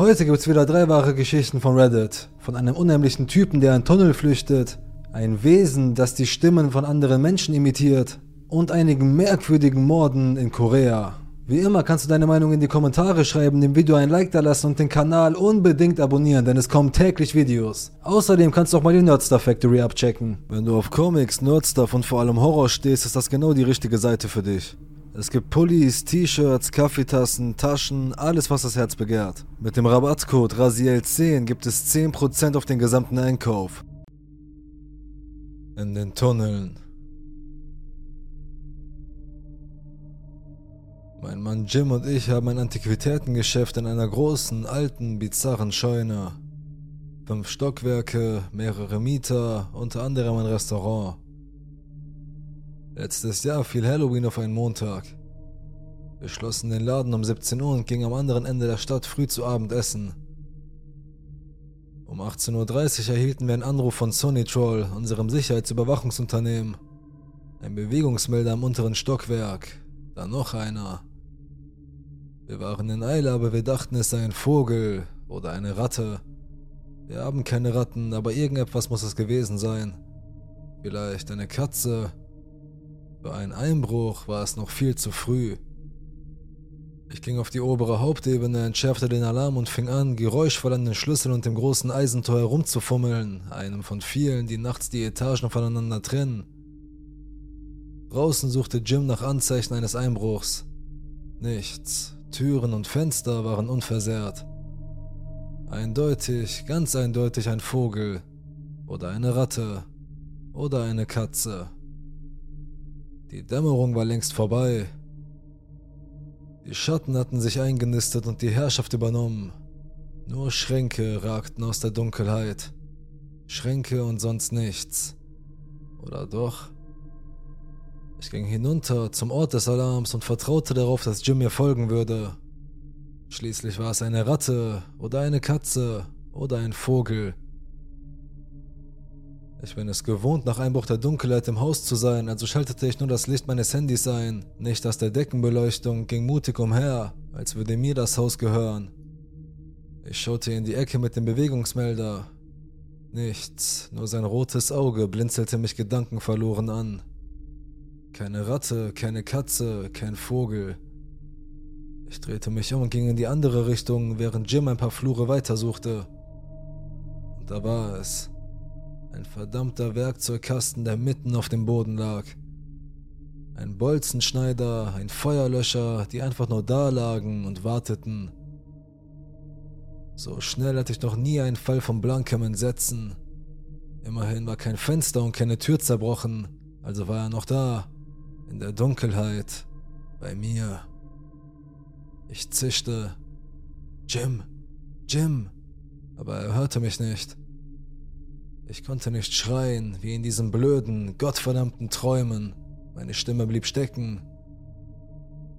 Heute gibt's wieder drei wahre Geschichten von Reddit. Von einem unheimlichen Typen, der in Tunnel flüchtet, ein Wesen, das die Stimmen von anderen Menschen imitiert und einigen merkwürdigen Morden in Korea. Wie immer kannst du deine Meinung in die Kommentare schreiben, dem Video ein Like da lassen und den Kanal unbedingt abonnieren, denn es kommen täglich Videos. Außerdem kannst du auch mal die Nerdstar Factory abchecken. Wenn du auf Comics, Nerdstuff und vor allem Horror stehst, ist das genau die richtige Seite für dich. Es gibt Pullis, T-Shirts, Kaffeetassen, Taschen, alles was das Herz begehrt. Mit dem Rabattcode RASIEL10 gibt es 10% auf den gesamten Einkauf. In den Tunneln. Mein Mann Jim und ich haben ein Antiquitätengeschäft in einer großen, alten, bizarren Scheune. Fünf Stockwerke, mehrere Mieter, unter anderem ein Restaurant. Letztes Jahr fiel Halloween auf einen Montag. Wir schlossen den Laden um 17 Uhr und gingen am anderen Ende der Stadt früh zu Abend essen. Um 18.30 Uhr erhielten wir einen Anruf von Sony Troll, unserem Sicherheitsüberwachungsunternehmen. Ein Bewegungsmelder am unteren Stockwerk. Dann noch einer. Wir waren in Eile, aber wir dachten, es sei ein Vogel oder eine Ratte. Wir haben keine Ratten, aber irgendetwas muss es gewesen sein. Vielleicht eine Katze. Für einen Einbruch war es noch viel zu früh. Ich ging auf die obere Hauptebene, entschärfte den Alarm und fing an, geräuschvoll an den Schlüssel und dem großen Eisentor herumzufummeln, einem von vielen, die nachts die Etagen voneinander trennen. Draußen suchte Jim nach Anzeichen eines Einbruchs. Nichts. Türen und Fenster waren unversehrt. Eindeutig, ganz eindeutig ein Vogel oder eine Ratte oder eine Katze. Die Dämmerung war längst vorbei. Die Schatten hatten sich eingenistet und die Herrschaft übernommen. Nur Schränke ragten aus der Dunkelheit. Schränke und sonst nichts. Oder doch? Ich ging hinunter zum Ort des Alarms und vertraute darauf, dass Jim mir folgen würde. Schließlich war es eine Ratte oder eine Katze oder ein Vogel. Ich bin es gewohnt, nach Einbruch der Dunkelheit im Haus zu sein, also schaltete ich nur das Licht meines Handys ein, nicht das der Deckenbeleuchtung, ging mutig umher, als würde mir das Haus gehören. Ich schaute in die Ecke mit dem Bewegungsmelder. Nichts, nur sein rotes Auge blinzelte mich gedankenverloren an. Keine Ratte, keine Katze, kein Vogel. Ich drehte mich um und ging in die andere Richtung, während Jim ein paar Flure weitersuchte. Und da war es. Ein verdammter Werkzeugkasten, der mitten auf dem Boden lag. Ein Bolzenschneider, ein Feuerlöscher, die einfach nur da lagen und warteten. So schnell hatte ich noch nie einen Fall von blankem Entsetzen. Immerhin war kein Fenster und keine Tür zerbrochen, also war er noch da. In der Dunkelheit. Bei mir. Ich zischte. Jim. Jim. Aber er hörte mich nicht. Ich konnte nicht schreien, wie in diesen blöden, gottverdammten Träumen. Meine Stimme blieb stecken.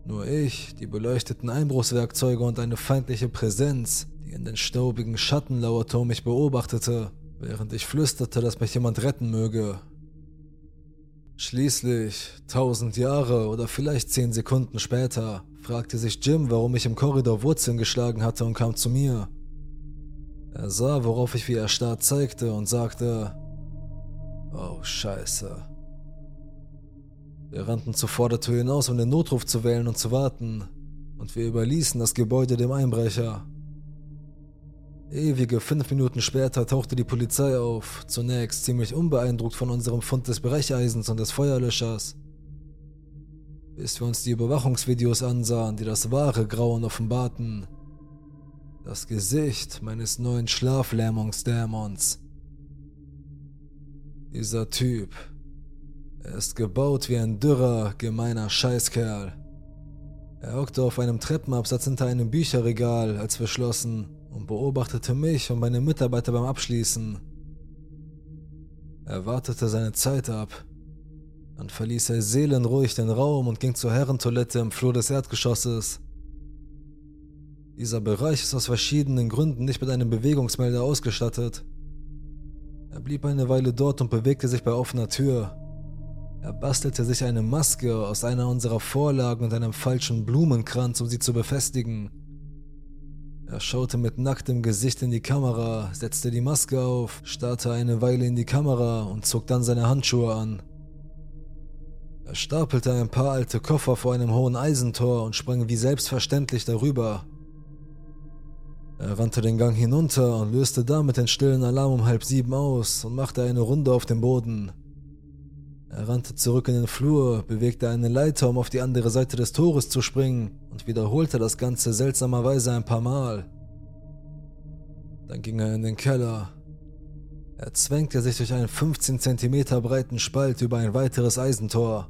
Nur ich, die beleuchteten Einbruchswerkzeuge und eine feindliche Präsenz, die in den staubigen Schatten lauerte und mich beobachtete, während ich flüsterte, dass mich jemand retten möge. Schließlich, tausend Jahre oder vielleicht zehn Sekunden später, fragte sich Jim, warum ich im Korridor Wurzeln geschlagen hatte und kam zu mir. Er sah, worauf ich wie erstarrt zeigte und sagte, Oh Scheiße. Wir rannten zur Vordertür hinaus, um den Notruf zu wählen und zu warten, und wir überließen das Gebäude dem Einbrecher. Ewige fünf Minuten später tauchte die Polizei auf, zunächst ziemlich unbeeindruckt von unserem Fund des Brecheisens und des Feuerlöschers. Bis wir uns die Überwachungsvideos ansahen, die das wahre Grauen offenbarten. Das Gesicht meines neuen Schlaflähmungsdämons. Dieser Typ. Er ist gebaut wie ein dürrer, gemeiner Scheißkerl. Er hockte auf einem Treppenabsatz hinter einem Bücherregal, als wir schlossen, und beobachtete mich und meine Mitarbeiter beim Abschließen. Er wartete seine Zeit ab. Dann verließ er seelenruhig den Raum und ging zur Herrentoilette im Flur des Erdgeschosses. Dieser Bereich ist aus verschiedenen Gründen nicht mit einem Bewegungsmelder ausgestattet. Er blieb eine Weile dort und bewegte sich bei offener Tür. Er bastelte sich eine Maske aus einer unserer Vorlagen und einem falschen Blumenkranz, um sie zu befestigen. Er schaute mit nacktem Gesicht in die Kamera, setzte die Maske auf, starrte eine Weile in die Kamera und zog dann seine Handschuhe an. Er stapelte ein paar alte Koffer vor einem hohen Eisentor und sprang wie selbstverständlich darüber. Er rannte den Gang hinunter und löste damit den stillen Alarm um halb sieben aus und machte eine Runde auf dem Boden. Er rannte zurück in den Flur, bewegte eine Leiter, um auf die andere Seite des Tores zu springen und wiederholte das Ganze seltsamerweise ein paar Mal. Dann ging er in den Keller. Er zwängte sich durch einen 15 cm breiten Spalt über ein weiteres Eisentor.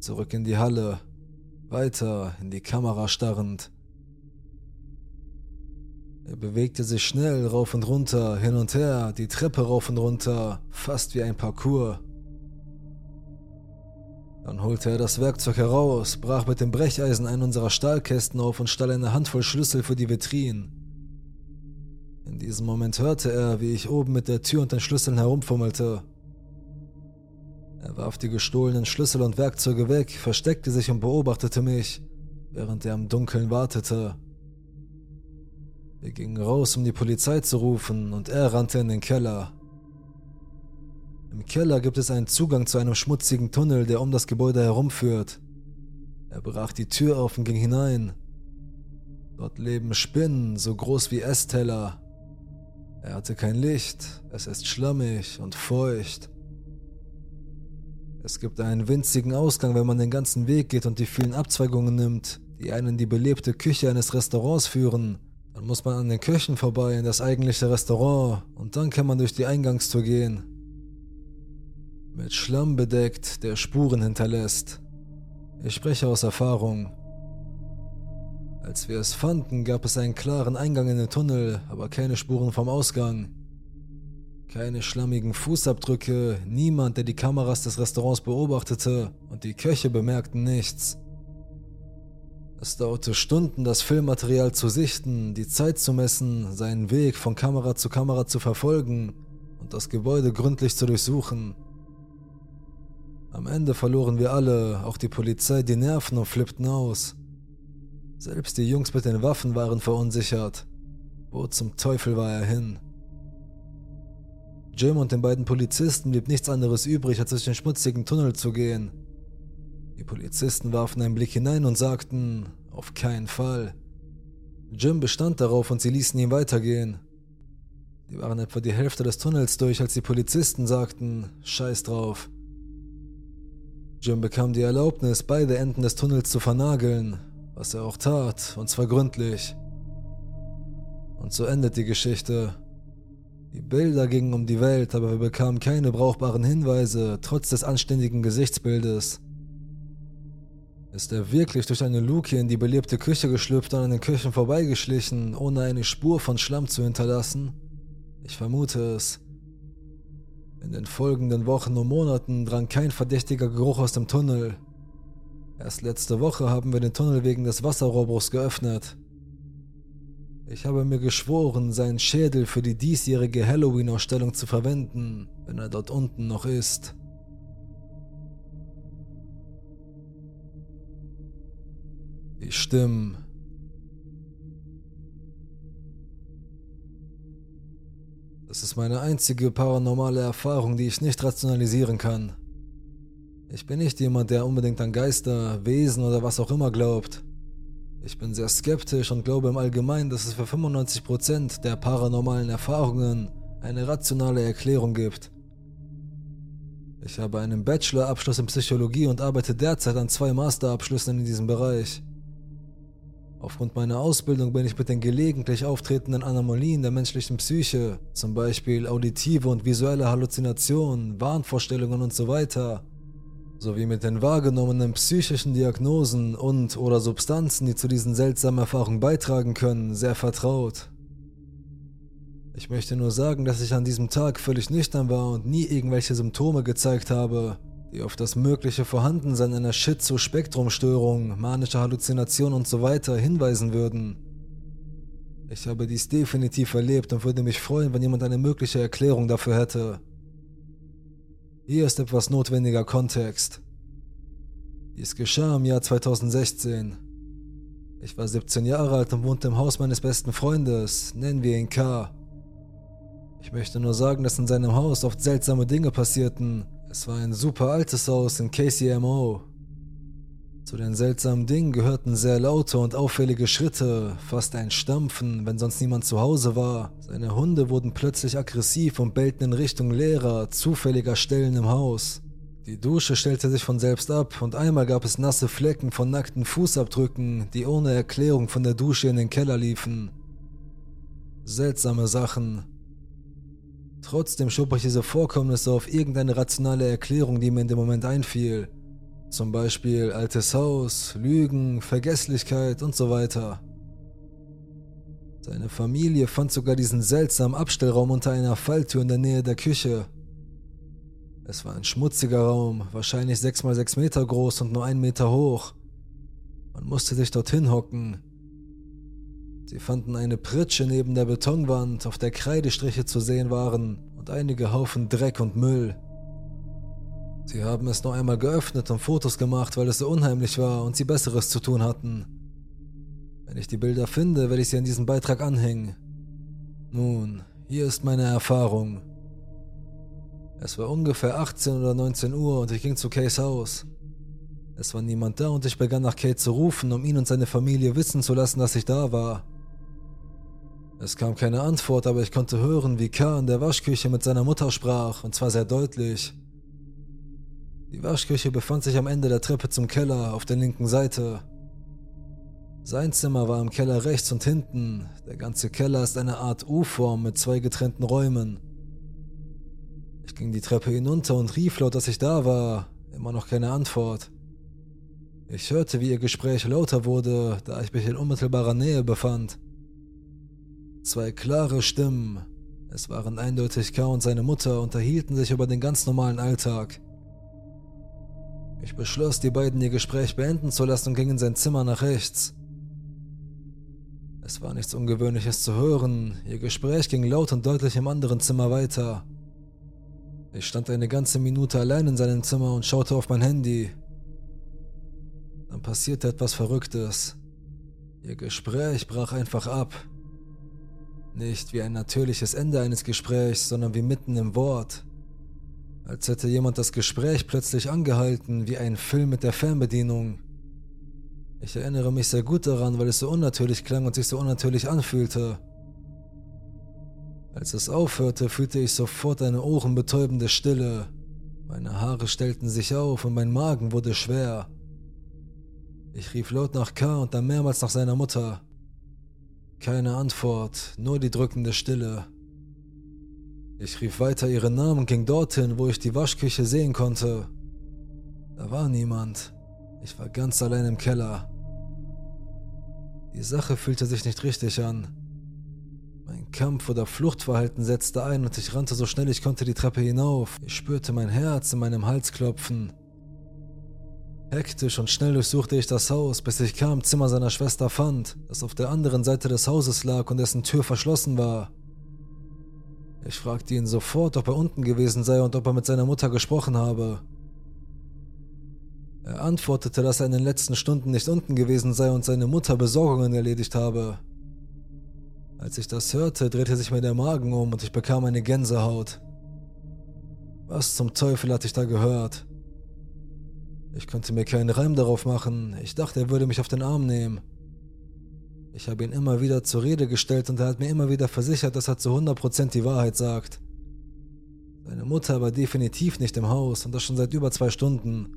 Zurück in die Halle, weiter in die Kamera starrend. Er bewegte sich schnell rauf und runter, hin und her, die Treppe rauf und runter, fast wie ein Parcours. Dann holte er das Werkzeug heraus, brach mit dem Brecheisen einen unserer Stahlkästen auf und stahl eine Handvoll Schlüssel für die Vitrinen. In diesem Moment hörte er, wie ich oben mit der Tür und den Schlüsseln herumfummelte. Er warf die gestohlenen Schlüssel und Werkzeuge weg, versteckte sich und beobachtete mich, während er im Dunkeln wartete. Wir gingen raus, um die Polizei zu rufen, und er rannte in den Keller. Im Keller gibt es einen Zugang zu einem schmutzigen Tunnel, der um das Gebäude herumführt. Er brach die Tür auf und ging hinein. Dort leben Spinnen, so groß wie Essteller. Er hatte kein Licht, es ist schlammig und feucht. Es gibt einen winzigen Ausgang, wenn man den ganzen Weg geht und die vielen Abzweigungen nimmt, die einen in die belebte Küche eines Restaurants führen. Dann muss man an den Köchen vorbei in das eigentliche Restaurant und dann kann man durch die Eingangstür gehen mit Schlamm bedeckt, der Spuren hinterlässt. Ich spreche aus Erfahrung. Als wir es fanden, gab es einen klaren Eingang in den Tunnel, aber keine Spuren vom Ausgang. Keine schlammigen Fußabdrücke, niemand, der die Kameras des Restaurants beobachtete und die Köche bemerkten nichts. Es dauerte Stunden, das Filmmaterial zu sichten, die Zeit zu messen, seinen Weg von Kamera zu Kamera zu verfolgen und das Gebäude gründlich zu durchsuchen. Am Ende verloren wir alle, auch die Polizei, die Nerven und flippten aus. Selbst die Jungs mit den Waffen waren verunsichert. Wo zum Teufel war er hin? Jim und den beiden Polizisten blieb nichts anderes übrig, als durch den schmutzigen Tunnel zu gehen. Die Polizisten warfen einen Blick hinein und sagten, auf keinen Fall. Jim bestand darauf und sie ließen ihn weitergehen. Die waren etwa die Hälfte des Tunnels durch, als die Polizisten sagten, scheiß drauf. Jim bekam die Erlaubnis, beide Enden des Tunnels zu vernageln, was er auch tat, und zwar gründlich. Und so endet die Geschichte. Die Bilder gingen um die Welt, aber wir bekamen keine brauchbaren Hinweise, trotz des anständigen Gesichtsbildes. Ist er wirklich durch eine Luke in die belebte Küche geschlüpft und an den Küchen vorbeigeschlichen, ohne eine Spur von Schlamm zu hinterlassen? Ich vermute es. In den folgenden Wochen und Monaten drang kein verdächtiger Geruch aus dem Tunnel. Erst letzte Woche haben wir den Tunnel wegen des Wasserrohrbruchs geöffnet. Ich habe mir geschworen, seinen Schädel für die diesjährige Halloween-Ausstellung zu verwenden, wenn er dort unten noch ist. Die Stimmen Das ist meine einzige paranormale Erfahrung, die ich nicht rationalisieren kann. Ich bin nicht jemand, der unbedingt an Geister, Wesen oder was auch immer glaubt. Ich bin sehr skeptisch und glaube im Allgemeinen, dass es für 95% der paranormalen Erfahrungen eine rationale Erklärung gibt. Ich habe einen Bachelorabschluss in Psychologie und arbeite derzeit an zwei Masterabschlüssen in diesem Bereich. Aufgrund meiner Ausbildung bin ich mit den gelegentlich auftretenden Anomalien der menschlichen Psyche, zum Beispiel auditive und visuelle Halluzinationen, Wahnvorstellungen usw., so sowie mit den wahrgenommenen psychischen Diagnosen und oder Substanzen, die zu diesen seltsamen Erfahrungen beitragen können, sehr vertraut. Ich möchte nur sagen, dass ich an diesem Tag völlig nüchtern war und nie irgendwelche Symptome gezeigt habe, die auf das mögliche Vorhandensein einer Schizospektrumstörung, manischer Halluzination usw. So hinweisen würden. Ich habe dies definitiv erlebt und würde mich freuen, wenn jemand eine mögliche Erklärung dafür hätte. Hier ist etwas notwendiger Kontext. Dies geschah im Jahr 2016. Ich war 17 Jahre alt und wohnte im Haus meines besten Freundes, nennen wir ihn K. Ich möchte nur sagen, dass in seinem Haus oft seltsame Dinge passierten. Es war ein super altes Haus in KCMO. Zu den seltsamen Dingen gehörten sehr laute und auffällige Schritte, fast ein Stampfen, wenn sonst niemand zu Hause war. Seine Hunde wurden plötzlich aggressiv und bellten in Richtung leerer, zufälliger Stellen im Haus. Die Dusche stellte sich von selbst ab und einmal gab es nasse Flecken von nackten Fußabdrücken, die ohne Erklärung von der Dusche in den Keller liefen. Seltsame Sachen. Trotzdem schob ich diese Vorkommnisse auf irgendeine rationale Erklärung, die mir in dem Moment einfiel. Zum Beispiel altes Haus, Lügen, Vergesslichkeit und so weiter. Seine Familie fand sogar diesen seltsamen Abstellraum unter einer Falltür in der Nähe der Küche. Es war ein schmutziger Raum, wahrscheinlich 6 mal 6 Meter groß und nur 1 Meter hoch. Man musste sich dorthin hocken. Sie fanden eine Pritsche neben der Betonwand, auf der Kreidestriche zu sehen waren und einige Haufen Dreck und Müll. Sie haben es noch einmal geöffnet und Fotos gemacht, weil es so unheimlich war und sie Besseres zu tun hatten. Wenn ich die Bilder finde, werde ich sie an diesen Beitrag anhängen. Nun, hier ist meine Erfahrung. Es war ungefähr 18 oder 19 Uhr und ich ging zu Kays Haus. Es war niemand da und ich begann nach Kate zu rufen, um ihn und seine Familie wissen zu lassen, dass ich da war. Es kam keine Antwort, aber ich konnte hören, wie K. in der Waschküche mit seiner Mutter sprach, und zwar sehr deutlich. Die Waschküche befand sich am Ende der Treppe zum Keller auf der linken Seite. Sein Zimmer war im Keller rechts und hinten. Der ganze Keller ist eine Art U-Form mit zwei getrennten Räumen. Ich ging die Treppe hinunter und rief laut, dass ich da war. Immer noch keine Antwort. Ich hörte, wie ihr Gespräch lauter wurde, da ich mich in unmittelbarer Nähe befand. Zwei klare Stimmen. Es waren eindeutig K und seine Mutter unterhielten sich über den ganz normalen Alltag. Ich beschloss, die beiden ihr Gespräch beenden zu lassen und ging in sein Zimmer nach rechts. Es war nichts Ungewöhnliches zu hören, ihr Gespräch ging laut und deutlich im anderen Zimmer weiter. Ich stand eine ganze Minute allein in seinem Zimmer und schaute auf mein Handy. Dann passierte etwas Verrücktes. Ihr Gespräch brach einfach ab. Nicht wie ein natürliches Ende eines Gesprächs, sondern wie mitten im Wort. Als hätte jemand das Gespräch plötzlich angehalten, wie ein Film mit der Fernbedienung. Ich erinnere mich sehr gut daran, weil es so unnatürlich klang und sich so unnatürlich anfühlte. Als es aufhörte, fühlte ich sofort eine ohrenbetäubende Stille. Meine Haare stellten sich auf und mein Magen wurde schwer. Ich rief laut nach K und dann mehrmals nach seiner Mutter. Keine Antwort, nur die drückende Stille. Ich rief weiter ihren Namen und ging dorthin, wo ich die Waschküche sehen konnte. Da war niemand. Ich war ganz allein im Keller. Die Sache fühlte sich nicht richtig an. Mein Kampf- oder Fluchtverhalten setzte ein und ich rannte so schnell ich konnte die Treppe hinauf. Ich spürte mein Herz in meinem Hals klopfen. Hektisch und schnell durchsuchte ich das Haus, bis ich K im Zimmer seiner Schwester fand, das auf der anderen Seite des Hauses lag und dessen Tür verschlossen war. Ich fragte ihn sofort, ob er unten gewesen sei und ob er mit seiner Mutter gesprochen habe. Er antwortete, dass er in den letzten Stunden nicht unten gewesen sei und seine Mutter Besorgungen erledigt habe. Als ich das hörte, drehte sich mir der Magen um und ich bekam eine Gänsehaut. Was zum Teufel hatte ich da gehört? Ich konnte mir keinen Reim darauf machen. Ich dachte, er würde mich auf den Arm nehmen. Ich habe ihn immer wieder zur Rede gestellt und er hat mir immer wieder versichert, dass er zu 100% die Wahrheit sagt. Seine Mutter war definitiv nicht im Haus und das schon seit über zwei Stunden.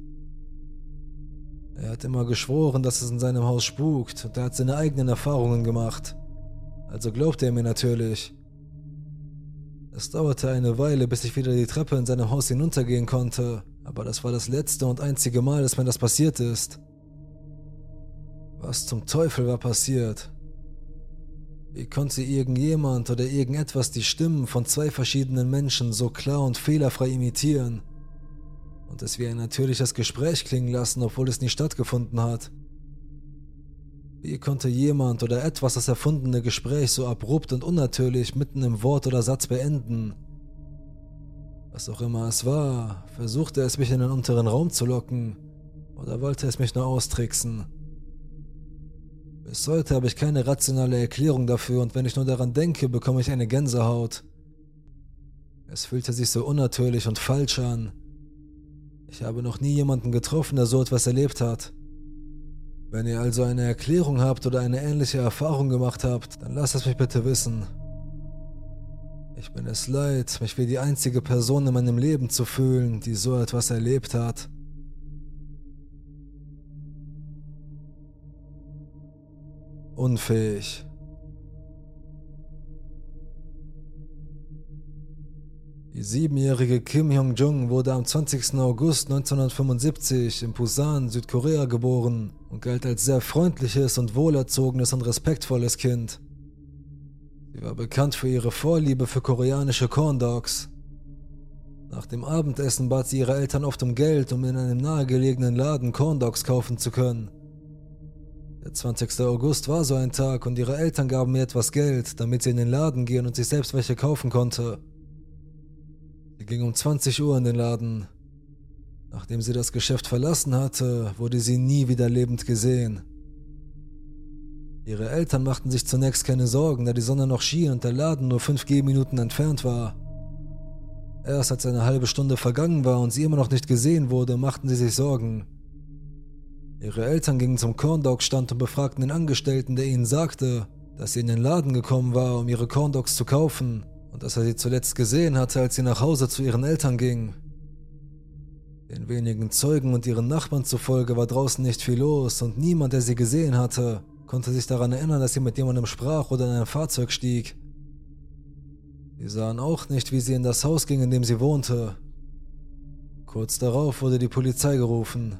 Er hat immer geschworen, dass es in seinem Haus spukt und er hat seine eigenen Erfahrungen gemacht also glaubte er mir natürlich. Es dauerte eine Weile, bis ich wieder die Treppe in seinem Haus hinuntergehen konnte, aber das war das letzte und einzige Mal, dass mir das passiert ist. Was zum Teufel war passiert? Wie konnte irgendjemand oder irgendetwas die Stimmen von zwei verschiedenen Menschen so klar und fehlerfrei imitieren und es wie ein natürliches Gespräch klingen lassen, obwohl es nie stattgefunden hat? Wie konnte jemand oder etwas das erfundene Gespräch so abrupt und unnatürlich mitten im Wort oder Satz beenden? Was auch immer es war, versuchte es mich in den unteren Raum zu locken oder wollte es mich nur austricksen? Bis heute habe ich keine rationale Erklärung dafür und wenn ich nur daran denke, bekomme ich eine Gänsehaut. Es fühlte sich so unnatürlich und falsch an. Ich habe noch nie jemanden getroffen, der so etwas erlebt hat. Wenn ihr also eine Erklärung habt oder eine ähnliche Erfahrung gemacht habt, dann lasst es mich bitte wissen. Ich bin es leid, mich wie die einzige Person in meinem Leben zu fühlen, die so etwas erlebt hat. Unfähig. Die siebenjährige Kim Hyung-jung wurde am 20. August 1975 in Busan, Südkorea geboren und galt als sehr freundliches und wohlerzogenes und respektvolles Kind. Sie war bekannt für ihre Vorliebe für koreanische Corn Dogs. Nach dem Abendessen bat sie ihre Eltern oft um Geld, um in einem nahegelegenen Laden Corn Dogs kaufen zu können. Der 20. August war so ein Tag und ihre Eltern gaben mir etwas Geld, damit sie in den Laden gehen und sich selbst welche kaufen konnte. Sie ging um 20 Uhr in den Laden. Nachdem sie das Geschäft verlassen hatte, wurde sie nie wieder lebend gesehen. Ihre Eltern machten sich zunächst keine Sorgen, da die Sonne noch schien und der Laden nur 5 Gehminuten entfernt war. Erst als eine halbe Stunde vergangen war und sie immer noch nicht gesehen wurde, machten sie sich Sorgen. Ihre Eltern gingen zum Corndog-Stand und befragten den Angestellten, der ihnen sagte, dass sie in den Laden gekommen war, um ihre Corndogs zu kaufen und dass er sie zuletzt gesehen hatte, als sie nach Hause zu ihren Eltern ging. Den wenigen Zeugen und ihren Nachbarn zufolge war draußen nicht viel los und niemand, der sie gesehen hatte, konnte sich daran erinnern, dass sie mit jemandem sprach oder in ein Fahrzeug stieg. Sie sahen auch nicht, wie sie in das Haus ging, in dem sie wohnte. Kurz darauf wurde die Polizei gerufen.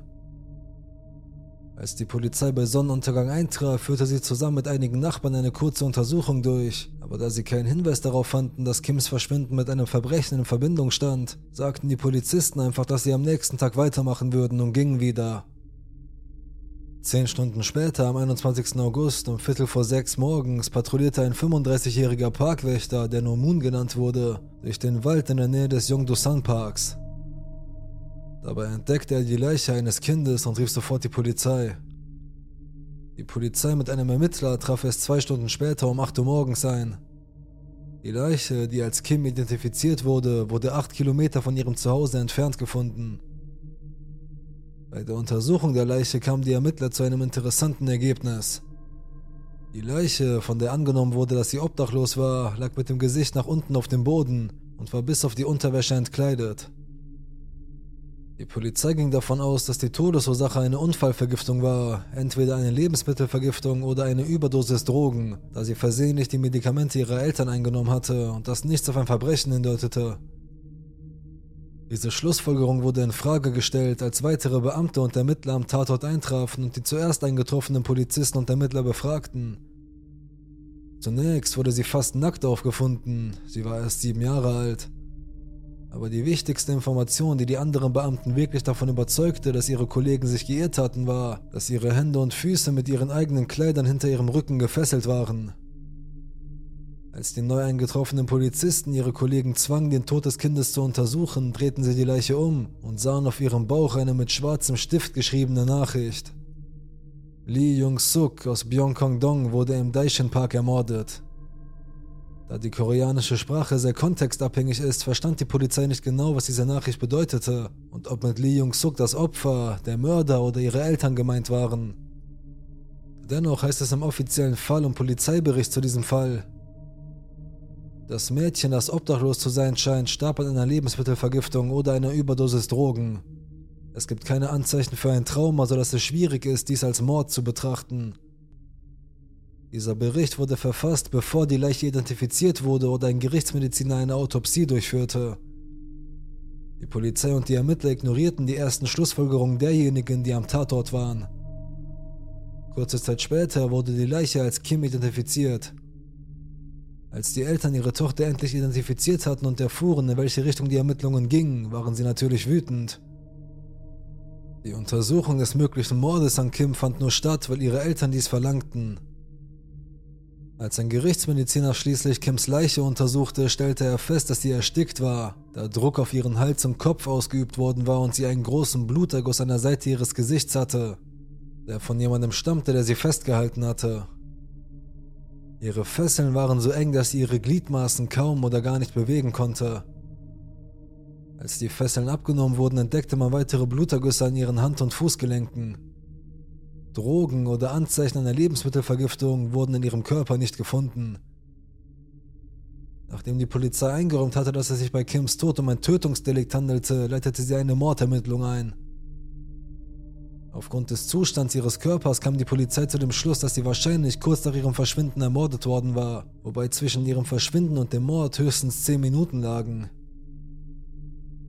Als die Polizei bei Sonnenuntergang eintraf, führte sie zusammen mit einigen Nachbarn eine kurze Untersuchung durch, aber da sie keinen Hinweis darauf fanden, dass Kims Verschwinden mit einem Verbrechen in Verbindung stand, sagten die Polizisten einfach, dass sie am nächsten Tag weitermachen würden und gingen wieder. Zehn Stunden später, am 21. August um Viertel vor sechs morgens, patrouillierte ein 35-jähriger Parkwächter, der nur Moon genannt wurde, durch den Wald in der Nähe des Yongdo-San Parks. Dabei entdeckte er die Leiche eines Kindes und rief sofort die Polizei. Die Polizei mit einem Ermittler traf erst zwei Stunden später um 8 Uhr morgens ein. Die Leiche, die als Kim identifiziert wurde, wurde acht Kilometer von ihrem Zuhause entfernt gefunden. Bei der Untersuchung der Leiche kamen die Ermittler zu einem interessanten Ergebnis. Die Leiche, von der angenommen wurde, dass sie obdachlos war, lag mit dem Gesicht nach unten auf dem Boden und war bis auf die Unterwäsche entkleidet. Die Polizei ging davon aus, dass die Todesursache eine Unfallvergiftung war, entweder eine Lebensmittelvergiftung oder eine Überdosis Drogen, da sie versehentlich die Medikamente ihrer Eltern eingenommen hatte und das nichts auf ein Verbrechen hindeutete. Diese Schlussfolgerung wurde in Frage gestellt, als weitere Beamte und Ermittler am Tatort eintrafen und die zuerst eingetroffenen Polizisten und Ermittler befragten. Zunächst wurde sie fast nackt aufgefunden, sie war erst sieben Jahre alt. Aber die wichtigste Information, die die anderen Beamten wirklich davon überzeugte, dass ihre Kollegen sich geirrt hatten, war, dass ihre Hände und Füße mit ihren eigenen Kleidern hinter ihrem Rücken gefesselt waren. Als die neu eingetroffenen Polizisten ihre Kollegen zwangen, den Tod des Kindes zu untersuchen, drehten sie die Leiche um und sahen auf ihrem Bauch eine mit schwarzem Stift geschriebene Nachricht. Lee Jung-suk aus Byongkong-dong wurde im Daishin Park ermordet. Da die koreanische Sprache sehr kontextabhängig ist, verstand die Polizei nicht genau, was diese Nachricht bedeutete und ob mit Lee Jung-suk das Opfer, der Mörder oder ihre Eltern gemeint waren. Dennoch heißt es im offiziellen Fall und Polizeibericht zu diesem Fall, das Mädchen, das obdachlos zu sein scheint, starb an einer Lebensmittelvergiftung oder einer Überdosis Drogen. Es gibt keine Anzeichen für ein Trauma, sodass es schwierig ist, dies als Mord zu betrachten. Dieser Bericht wurde verfasst, bevor die Leiche identifiziert wurde oder ein Gerichtsmediziner eine Autopsie durchführte. Die Polizei und die Ermittler ignorierten die ersten Schlussfolgerungen derjenigen, die am Tatort waren. Kurze Zeit später wurde die Leiche als Kim identifiziert. Als die Eltern ihre Tochter endlich identifiziert hatten und erfuhren, in welche Richtung die Ermittlungen gingen, waren sie natürlich wütend. Die Untersuchung des möglichen Mordes an Kim fand nur statt, weil ihre Eltern dies verlangten. Als ein Gerichtsmediziner schließlich Kims Leiche untersuchte, stellte er fest, dass sie erstickt war, da Druck auf ihren Hals und Kopf ausgeübt worden war und sie einen großen Bluterguss an der Seite ihres Gesichts hatte. der von jemandem stammte, der sie festgehalten hatte. Ihre Fesseln waren so eng, dass sie ihre Gliedmaßen kaum oder gar nicht bewegen konnte. Als die Fesseln abgenommen wurden, entdeckte man weitere Blutergüsse an ihren Hand- und Fußgelenken. Drogen oder Anzeichen einer Lebensmittelvergiftung wurden in ihrem Körper nicht gefunden. Nachdem die Polizei eingeräumt hatte, dass es sich bei Kims Tod um ein Tötungsdelikt handelte, leitete sie eine Mordermittlung ein. Aufgrund des Zustands ihres Körpers kam die Polizei zu dem Schluss, dass sie wahrscheinlich kurz nach ihrem Verschwinden ermordet worden war, wobei zwischen ihrem Verschwinden und dem Mord höchstens 10 Minuten lagen.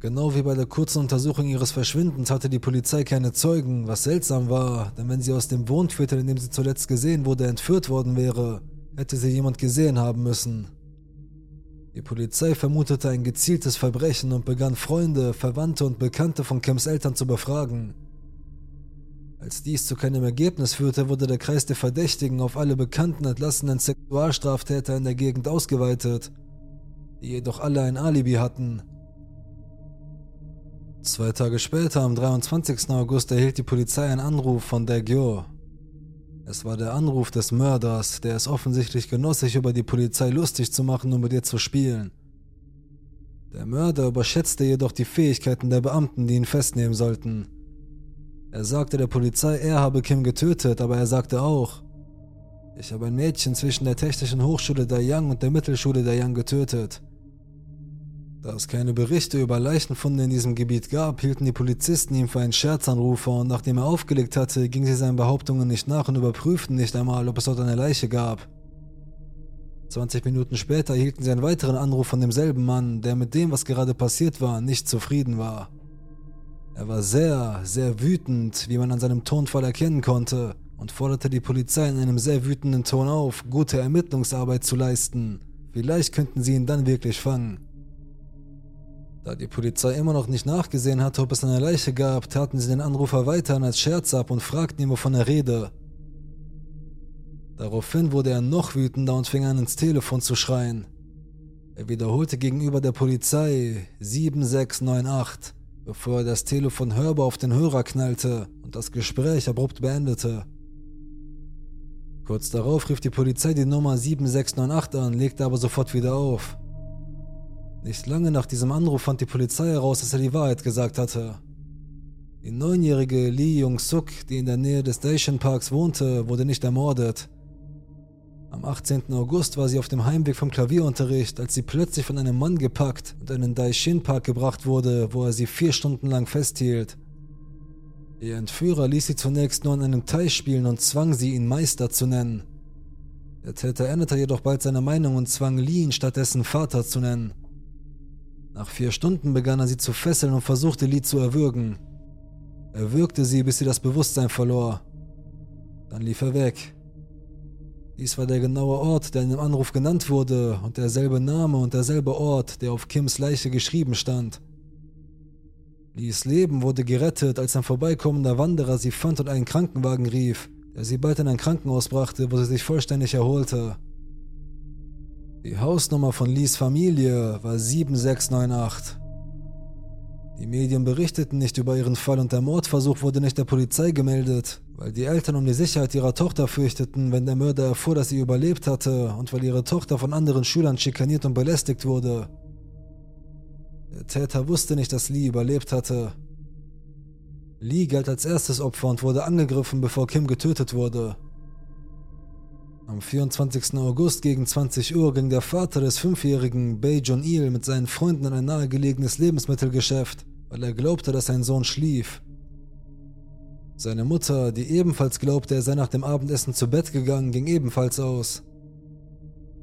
Genau wie bei der kurzen Untersuchung ihres Verschwindens hatte die Polizei keine Zeugen, was seltsam war, denn wenn sie aus dem Wohnviertel, in dem sie zuletzt gesehen wurde, entführt worden wäre, hätte sie jemand gesehen haben müssen. Die Polizei vermutete ein gezieltes Verbrechen und begann Freunde, Verwandte und Bekannte von Kims Eltern zu befragen. Als dies zu keinem Ergebnis führte, wurde der Kreis der Verdächtigen auf alle bekannten entlassenen Sexualstraftäter in der Gegend ausgeweitet, die jedoch alle ein Alibi hatten. Zwei Tage später, am 23. August, erhielt die Polizei einen Anruf von Daegyo. Es war der Anruf des Mörders, der es offensichtlich genoss, sich über die Polizei lustig zu machen und mit ihr zu spielen. Der Mörder überschätzte jedoch die Fähigkeiten der Beamten, die ihn festnehmen sollten. Er sagte der Polizei, er habe Kim getötet, aber er sagte auch, ich habe ein Mädchen zwischen der Technischen Hochschule Dayang und der Mittelschule Dayang getötet. Da es keine Berichte über Leichenfunde in diesem Gebiet gab, hielten die Polizisten ihn für einen Scherzanrufer und nachdem er aufgelegt hatte, gingen sie seinen Behauptungen nicht nach und überprüften nicht einmal, ob es dort eine Leiche gab. 20 Minuten später erhielten sie einen weiteren Anruf von demselben Mann, der mit dem, was gerade passiert war, nicht zufrieden war. Er war sehr, sehr wütend, wie man an seinem Tonfall erkennen konnte, und forderte die Polizei in einem sehr wütenden Ton auf, gute Ermittlungsarbeit zu leisten. Vielleicht könnten sie ihn dann wirklich fangen. Da die Polizei immer noch nicht nachgesehen hatte, ob es eine Leiche gab, taten sie den Anrufer weiterhin als Scherz ab und fragten ihn, wovon er rede. Daraufhin wurde er noch wütender und fing an, ins Telefon zu schreien. Er wiederholte gegenüber der Polizei 7698, bevor er das Telefon hörbar auf den Hörer knallte und das Gespräch abrupt beendete. Kurz darauf rief die Polizei die Nummer 7698 an, legte aber sofort wieder auf. Nicht lange nach diesem Anruf fand die Polizei heraus, dass er die Wahrheit gesagt hatte. Die neunjährige Lee Jung-suk, die in der Nähe des Daishin Parks wohnte, wurde nicht ermordet. Am 18. August war sie auf dem Heimweg vom Klavierunterricht, als sie plötzlich von einem Mann gepackt und in den Daishin Park gebracht wurde, wo er sie vier Stunden lang festhielt. Ihr Entführer ließ sie zunächst nur an einem Teich spielen und zwang sie, ihn Meister zu nennen. Der Täter änderte jedoch bald seine Meinung und zwang Lee, ihn stattdessen Vater zu nennen. Nach vier Stunden begann er sie zu fesseln und versuchte Lee zu erwürgen. Er würgte sie, bis sie das Bewusstsein verlor. Dann lief er weg. Dies war der genaue Ort, der in dem Anruf genannt wurde und derselbe Name und derselbe Ort, der auf Kims Leiche geschrieben stand. Lees Leben wurde gerettet, als ein vorbeikommender Wanderer sie fand und einen Krankenwagen rief, der sie bald in ein Krankenhaus brachte, wo sie sich vollständig erholte. Die Hausnummer von Lees Familie war 7698. Die Medien berichteten nicht über ihren Fall und der Mordversuch wurde nicht der Polizei gemeldet, weil die Eltern um die Sicherheit ihrer Tochter fürchteten, wenn der Mörder erfuhr, dass sie überlebt hatte und weil ihre Tochter von anderen Schülern schikaniert und belästigt wurde. Der Täter wusste nicht, dass Lee überlebt hatte. Lee galt als erstes Opfer und wurde angegriffen, bevor Kim getötet wurde. Am 24. August gegen 20 Uhr ging der Vater des fünfjährigen Bei Jun-il mit seinen Freunden in ein nahegelegenes Lebensmittelgeschäft, weil er glaubte, dass sein Sohn schlief. Seine Mutter, die ebenfalls glaubte, er sei nach dem Abendessen zu Bett gegangen, ging ebenfalls aus.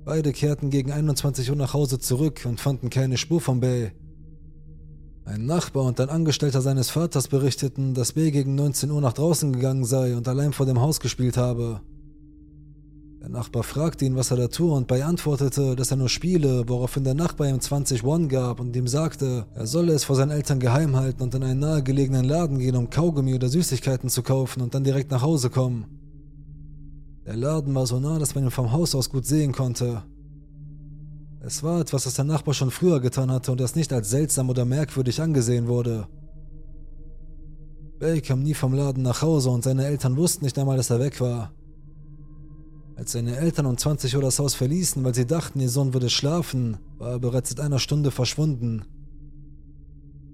Beide kehrten gegen 21 Uhr nach Hause zurück und fanden keine Spur von Bay. Ein Nachbar und ein Angestellter seines Vaters berichteten, dass Bay gegen 19 Uhr nach draußen gegangen sei und allein vor dem Haus gespielt habe. Der Nachbar fragte ihn, was er da tue, und Bay antwortete, dass er nur spiele, woraufhin der Nachbar ihm 20 Won gab und ihm sagte, er solle es vor seinen Eltern geheim halten und in einen nahegelegenen Laden gehen, um Kaugummi oder Süßigkeiten zu kaufen und dann direkt nach Hause kommen. Der Laden war so nah, dass man ihn vom Haus aus gut sehen konnte. Es war etwas, das der Nachbar schon früher getan hatte und das nicht als seltsam oder merkwürdig angesehen wurde. Bay kam nie vom Laden nach Hause und seine Eltern wussten nicht einmal, dass er weg war. Als seine Eltern um 20 Uhr das Haus verließen, weil sie dachten, ihr Sohn würde schlafen, war er bereits seit einer Stunde verschwunden.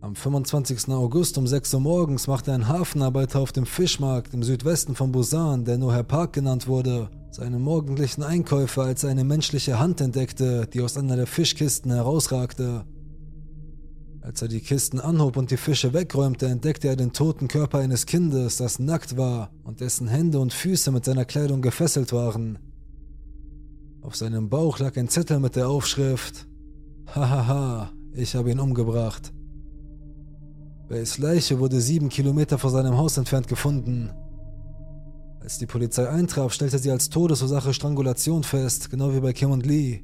Am 25. August um 6 Uhr morgens machte ein Hafenarbeiter auf dem Fischmarkt im Südwesten von Busan, der Noher Park genannt wurde, seine morgendlichen Einkäufe, als er eine menschliche Hand entdeckte, die aus einer der Fischkisten herausragte. Als er die Kisten anhob und die Fische wegräumte, entdeckte er den toten Körper eines Kindes, das nackt war und dessen Hände und Füße mit seiner Kleidung gefesselt waren. Auf seinem Bauch lag ein Zettel mit der Aufschrift Hahaha, ich habe ihn umgebracht. Bays Leiche wurde sieben Kilometer vor seinem Haus entfernt gefunden. Als die Polizei eintraf, stellte sie als Todesursache Strangulation fest, genau wie bei Kim und Lee.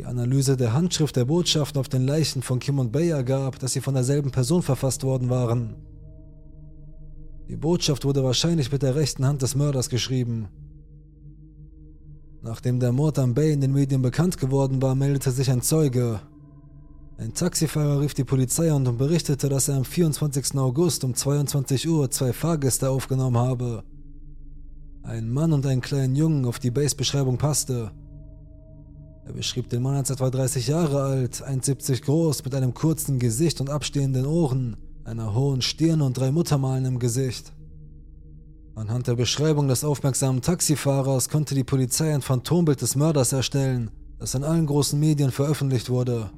Die Analyse der Handschrift der Botschaften auf den Leichen von Kim und Bay ergab, dass sie von derselben Person verfasst worden waren. Die Botschaft wurde wahrscheinlich mit der rechten Hand des Mörders geschrieben. Nachdem der Mord an Bay in den Medien bekannt geworden war, meldete sich ein Zeuge. Ein Taxifahrer rief die Polizei an und berichtete, dass er am 24. August um 22 Uhr zwei Fahrgäste aufgenommen habe. Ein Mann und einen kleinen Jungen, auf die Base-Beschreibung passte. Er beschrieb den Mann als etwa 30 Jahre alt, 1,70 groß, mit einem kurzen Gesicht und abstehenden Ohren, einer hohen Stirn und drei Muttermalen im Gesicht. Anhand der Beschreibung des aufmerksamen Taxifahrers konnte die Polizei ein Phantombild des Mörders erstellen, das in allen großen Medien veröffentlicht wurde.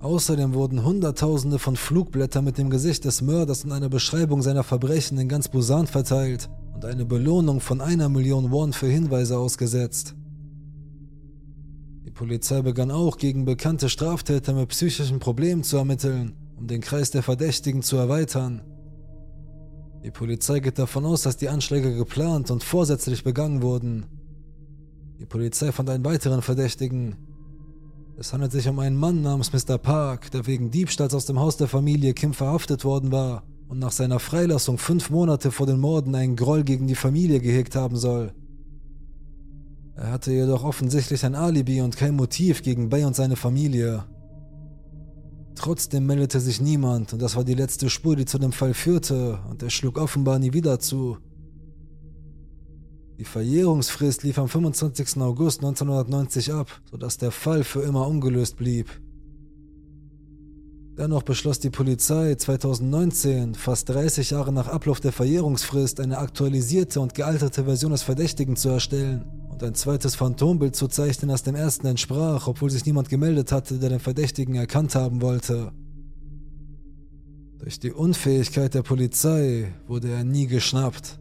Außerdem wurden Hunderttausende von Flugblättern mit dem Gesicht des Mörders und einer Beschreibung seiner Verbrechen in ganz Busan verteilt und eine Belohnung von einer Million Won für Hinweise ausgesetzt. Polizei begann auch gegen bekannte Straftäter mit psychischen Problemen zu ermitteln, um den Kreis der Verdächtigen zu erweitern. Die Polizei geht davon aus, dass die Anschläge geplant und vorsätzlich begangen wurden. Die Polizei fand einen weiteren Verdächtigen. Es handelt sich um einen Mann namens Mr. Park, der wegen Diebstahls aus dem Haus der Familie Kim verhaftet worden war und nach seiner Freilassung fünf Monate vor den Morden einen Groll gegen die Familie gehegt haben soll. Er hatte jedoch offensichtlich ein Alibi und kein Motiv gegen Bay und seine Familie. Trotzdem meldete sich niemand und das war die letzte Spur, die zu dem Fall führte und er schlug offenbar nie wieder zu. Die Verjährungsfrist lief am 25. August 1990 ab, sodass der Fall für immer ungelöst blieb. Dennoch beschloss die Polizei 2019, fast 30 Jahre nach Ablauf der Verjährungsfrist, eine aktualisierte und gealterte Version des Verdächtigen zu erstellen und ein zweites Phantombild zu zeichnen, das dem ersten entsprach, obwohl sich niemand gemeldet hatte, der den Verdächtigen erkannt haben wollte. Durch die Unfähigkeit der Polizei wurde er nie geschnappt.